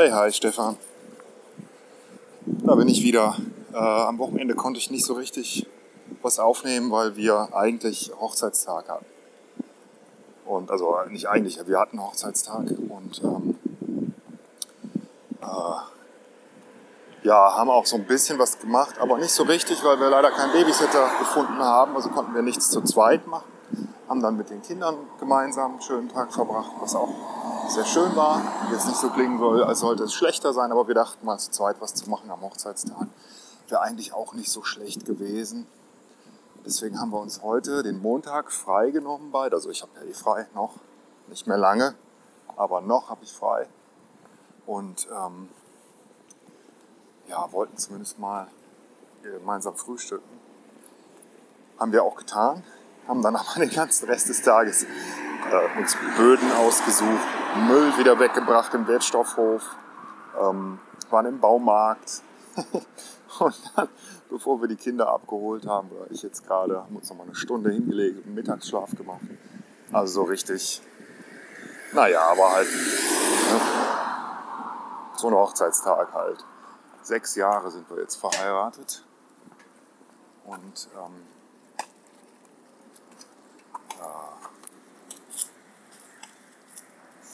Hey, hi Stefan. Da bin ich wieder. Äh, am Wochenende konnte ich nicht so richtig was aufnehmen, weil wir eigentlich Hochzeitstag hatten. Und also nicht eigentlich, wir hatten Hochzeitstag und ähm, äh, ja, haben auch so ein bisschen was gemacht, aber nicht so richtig, weil wir leider keinen Babysitter gefunden haben. Also konnten wir nichts zu zweit machen. Haben dann mit den Kindern gemeinsam einen schönen Tag verbracht, was auch sehr schön war. Jetzt nicht so klingen soll, als sollte es schlechter sein, aber wir dachten mal zu zweit was zu machen am Hochzeitstag. Wäre eigentlich auch nicht so schlecht gewesen. Deswegen haben wir uns heute den Montag freigenommen beide. Also ich habe ja eh frei noch, nicht mehr lange, aber noch habe ich frei. Und ähm, ja, wollten zumindest mal gemeinsam frühstücken. Haben wir auch getan, haben dann aber den ganzen Rest des Tages äh, uns Böden ausgesucht, Müll wieder weggebracht im Wertstoffhof, ähm, waren im Baumarkt. und dann, bevor wir die Kinder abgeholt haben, oder ich jetzt gerade, haben uns noch mal eine Stunde hingelegt, einen Mittagsschlaf gemacht. Also so richtig, naja, aber halt ne? so ein Hochzeitstag halt. Sechs Jahre sind wir jetzt verheiratet und ähm,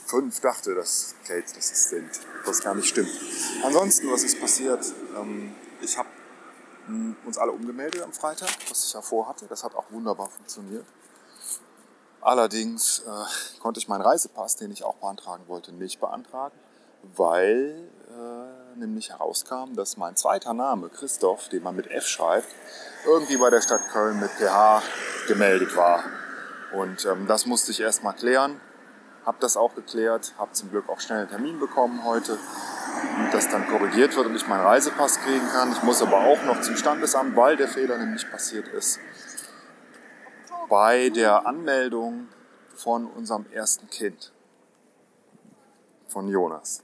fünf dachte, dass Kate das sind, was gar nicht stimmt. Ansonsten, was ist passiert? Ähm, ich habe uns alle umgemeldet am Freitag, was ich ja vorhatte. Das hat auch wunderbar funktioniert. Allerdings äh, konnte ich meinen Reisepass, den ich auch beantragen wollte, nicht beantragen, weil äh, nämlich herauskam, dass mein zweiter Name, Christoph, den man mit F schreibt, irgendwie bei der Stadt Köln mit PH gemeldet war. Und ähm, das musste ich erst mal klären habe das auch geklärt, habe zum Glück auch schnell einen Termin bekommen heute, dass dann korrigiert wird und ich meinen Reisepass kriegen kann. Ich muss aber auch noch zum Standesamt, weil der Fehler nämlich passiert ist, bei der Anmeldung von unserem ersten Kind, von Jonas.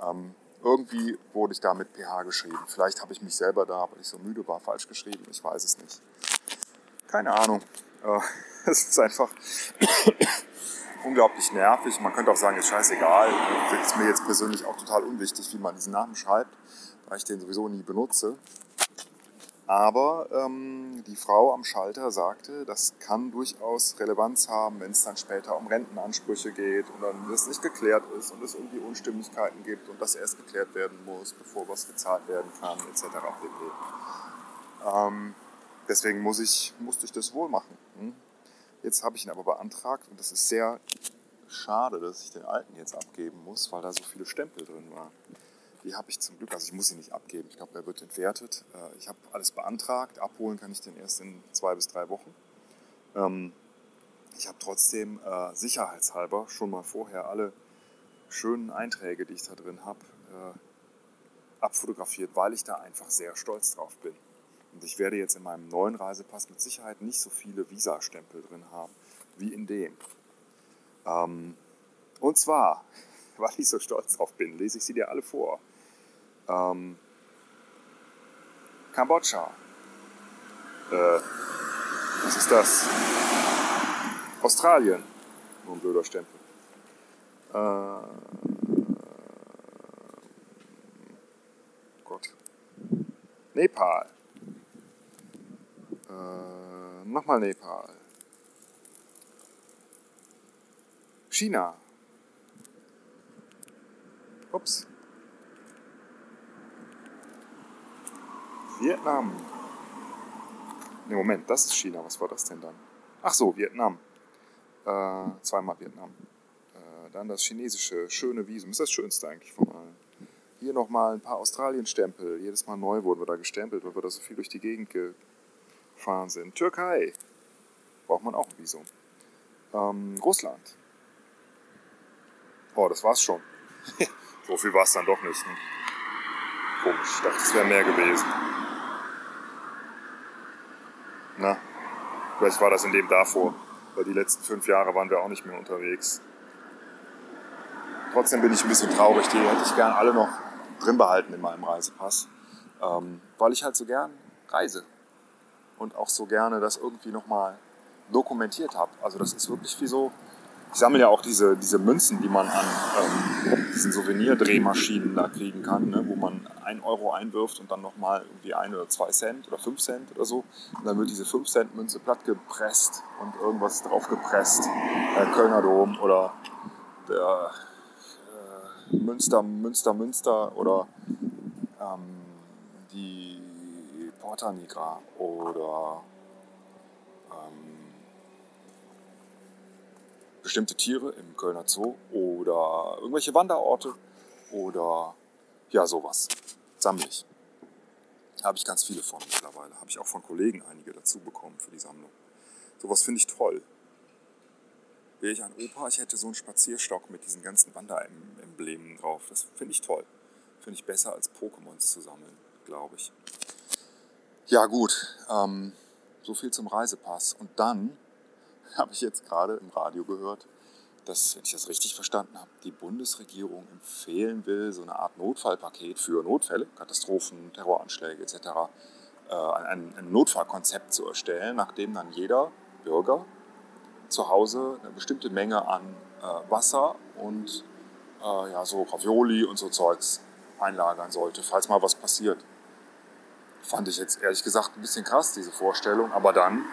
Ähm, irgendwie wurde ich da mit PH geschrieben. Vielleicht habe ich mich selber da, weil ich so müde war, falsch geschrieben. Ich weiß es nicht. Keine Ahnung. Äh, es ist einfach unglaublich nervig. Man könnte auch sagen, ist scheißegal. Ist mir jetzt persönlich auch total unwichtig, wie man diesen Namen schreibt, weil ich den sowieso nie benutze. Aber ähm, die Frau am Schalter sagte, das kann durchaus Relevanz haben, wenn es dann später um Rentenansprüche geht und dann das nicht geklärt ist und es irgendwie Unstimmigkeiten gibt und das erst geklärt werden muss, bevor was gezahlt werden kann, etc. Ähm, deswegen muss ich, musste ich das wohl machen. Hm? Jetzt habe ich ihn aber beantragt und das ist sehr schade, dass ich den alten jetzt abgeben muss, weil da so viele Stempel drin waren. Die habe ich zum Glück, also ich muss ihn nicht abgeben, ich glaube, er wird entwertet. Äh, ich habe alles beantragt, abholen kann ich den erst in zwei bis drei Wochen. Ähm, ich habe trotzdem äh, sicherheitshalber schon mal vorher alle schönen Einträge, die ich da drin habe, äh, abfotografiert, weil ich da einfach sehr stolz drauf bin. Und ich werde jetzt in meinem neuen Reisepass mit Sicherheit nicht so viele Visa-Stempel drin haben wie in dem. Ähm, und zwar, weil ich so stolz drauf bin, lese ich sie dir alle vor. Ähm, Kambodscha. Äh, was ist das? Australien. Nur ein blöder Stempel. Äh, Gott. Nepal. Äh, Nochmal Nepal. China. Ups. Vietnam. Ne, Moment, das ist China. Was war das denn dann? Ach so, Vietnam. Äh, zweimal Vietnam. Äh, dann das chinesische schöne Visum. Ist das schönste eigentlich von allen. Hier nochmal ein paar Australien-Stempel. Jedes Mal neu wurden wir da gestempelt, weil wir da so viel durch die Gegend ge gefahren sind. Türkei braucht man auch ein Visum. Ähm, Russland. Oh, das war's schon. so viel war es dann doch nicht. Ne? Komisch, ich dachte, es wäre mehr gewesen. Na, vielleicht war das in dem davor, weil die letzten fünf Jahre waren wir auch nicht mehr unterwegs. Trotzdem bin ich ein bisschen traurig, die hätte ich gern alle noch drin behalten in meinem Reisepass, ähm, weil ich halt so gern reise und auch so gerne das irgendwie nochmal dokumentiert habe. Also das ist wirklich wie so Ich sammle ja auch diese, diese Münzen, die man an ähm, diesen Souvenirdrehmaschinen da kriegen kann, ne, wo man ein Euro einwirft und dann nochmal irgendwie ein oder zwei Cent oder fünf Cent oder so. Und dann wird diese 5 Cent Münze platt gepresst und irgendwas drauf gepresst. Der Kölner Dom oder der äh, Münster, Münster, Münster oder ähm, die Porta Nigra oder bestimmte Tiere im Kölner Zoo oder irgendwelche Wanderorte oder ja, sowas. Sammle ich. Habe ich ganz viele von mittlerweile. Habe ich auch von Kollegen einige dazu bekommen für die Sammlung. Sowas finde ich toll. Wäre ich ein Opa, ich hätte so einen Spazierstock mit diesen ganzen Wanderemblemen drauf. Das finde ich toll. Finde ich besser als Pokémons zu sammeln, glaube ich. Ja gut, ähm, so viel zum Reisepass. Und dann habe ich jetzt gerade im Radio gehört, dass, wenn ich das richtig verstanden habe, die Bundesregierung empfehlen will, so eine Art Notfallpaket für Notfälle, Katastrophen, Terroranschläge etc., äh, ein, ein Notfallkonzept zu erstellen, nachdem dann jeder Bürger zu Hause eine bestimmte Menge an äh, Wasser und äh, ja, so Ravioli und so Zeugs einlagern sollte, falls mal was passiert. Fand ich jetzt ehrlich gesagt ein bisschen krass, diese Vorstellung, aber dann,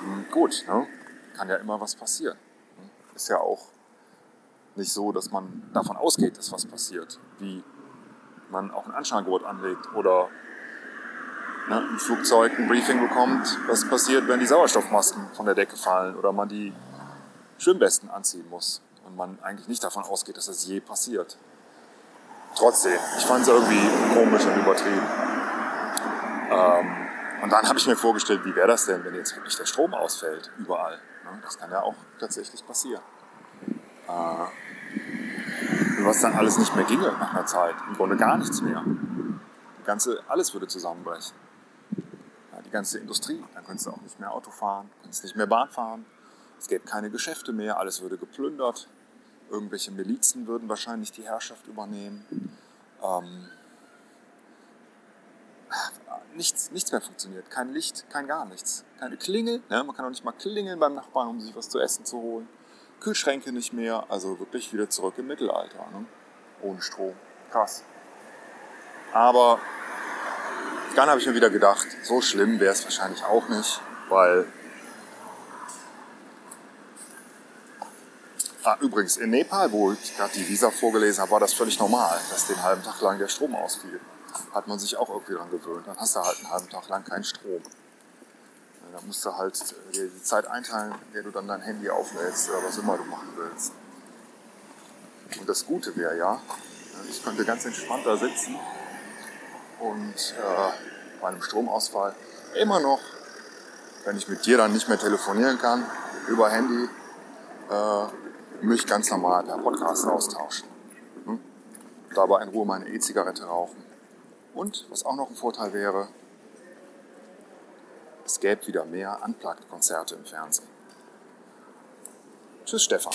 hm, gut, ne? kann ja immer was passieren. Ist ja auch nicht so, dass man davon ausgeht, dass was passiert, wie man auch ein Anscheingebot anlegt oder ne, ein Flugzeug ein Briefing bekommt, was passiert, wenn die Sauerstoffmasken von der Decke fallen oder man die Schwimmwesten anziehen muss und man eigentlich nicht davon ausgeht, dass das je passiert. Trotzdem, ich fand es irgendwie komisch und übertrieben. Ähm, und dann habe ich mir vorgestellt, wie wäre das denn, wenn jetzt wirklich der Strom ausfällt, überall. Ne? Das kann ja auch tatsächlich passieren. Äh, was dann alles nicht mehr ginge nach einer Zeit. Im Grunde gar nichts mehr. Die ganze, alles würde zusammenbrechen. Ja, die ganze Industrie. Dann könntest du auch nicht mehr Auto fahren, könntest nicht mehr Bahn fahren. Es gäbe keine Geschäfte mehr, alles würde geplündert. Irgendwelche Milizen würden wahrscheinlich die Herrschaft übernehmen. Ähm, nichts, nichts mehr funktioniert. Kein Licht, kein gar nichts. Keine Klingel, ne? man kann auch nicht mal klingeln beim Nachbarn, um sich was zu essen zu holen. Kühlschränke nicht mehr, also wirklich wieder zurück im Mittelalter. Ne? Ohne Strom. Krass. Aber dann habe ich mir wieder gedacht, so schlimm wäre es wahrscheinlich auch nicht, weil. Ah, übrigens, in Nepal, wo ich gerade die Visa vorgelesen habe, war das völlig normal, dass den halben Tag lang der Strom ausfiel hat man sich auch irgendwie dran gewöhnt. Dann hast du halt einen halben Tag lang keinen Strom. Dann musst du halt dir die Zeit einteilen, in der du dann dein Handy auflädst oder was immer du machen willst. Und das Gute wäre ja, ich könnte ganz entspannt da sitzen und äh, bei einem Stromausfall immer noch, wenn ich mit dir dann nicht mehr telefonieren kann, über Handy, äh, mich ganz normal per Podcast austauschen. Hm? Dabei in Ruhe meine E-Zigarette rauchen und was auch noch ein Vorteil wäre, es gäbe wieder mehr Unplugged-Konzerte im Fernsehen. Tschüss, Stefan.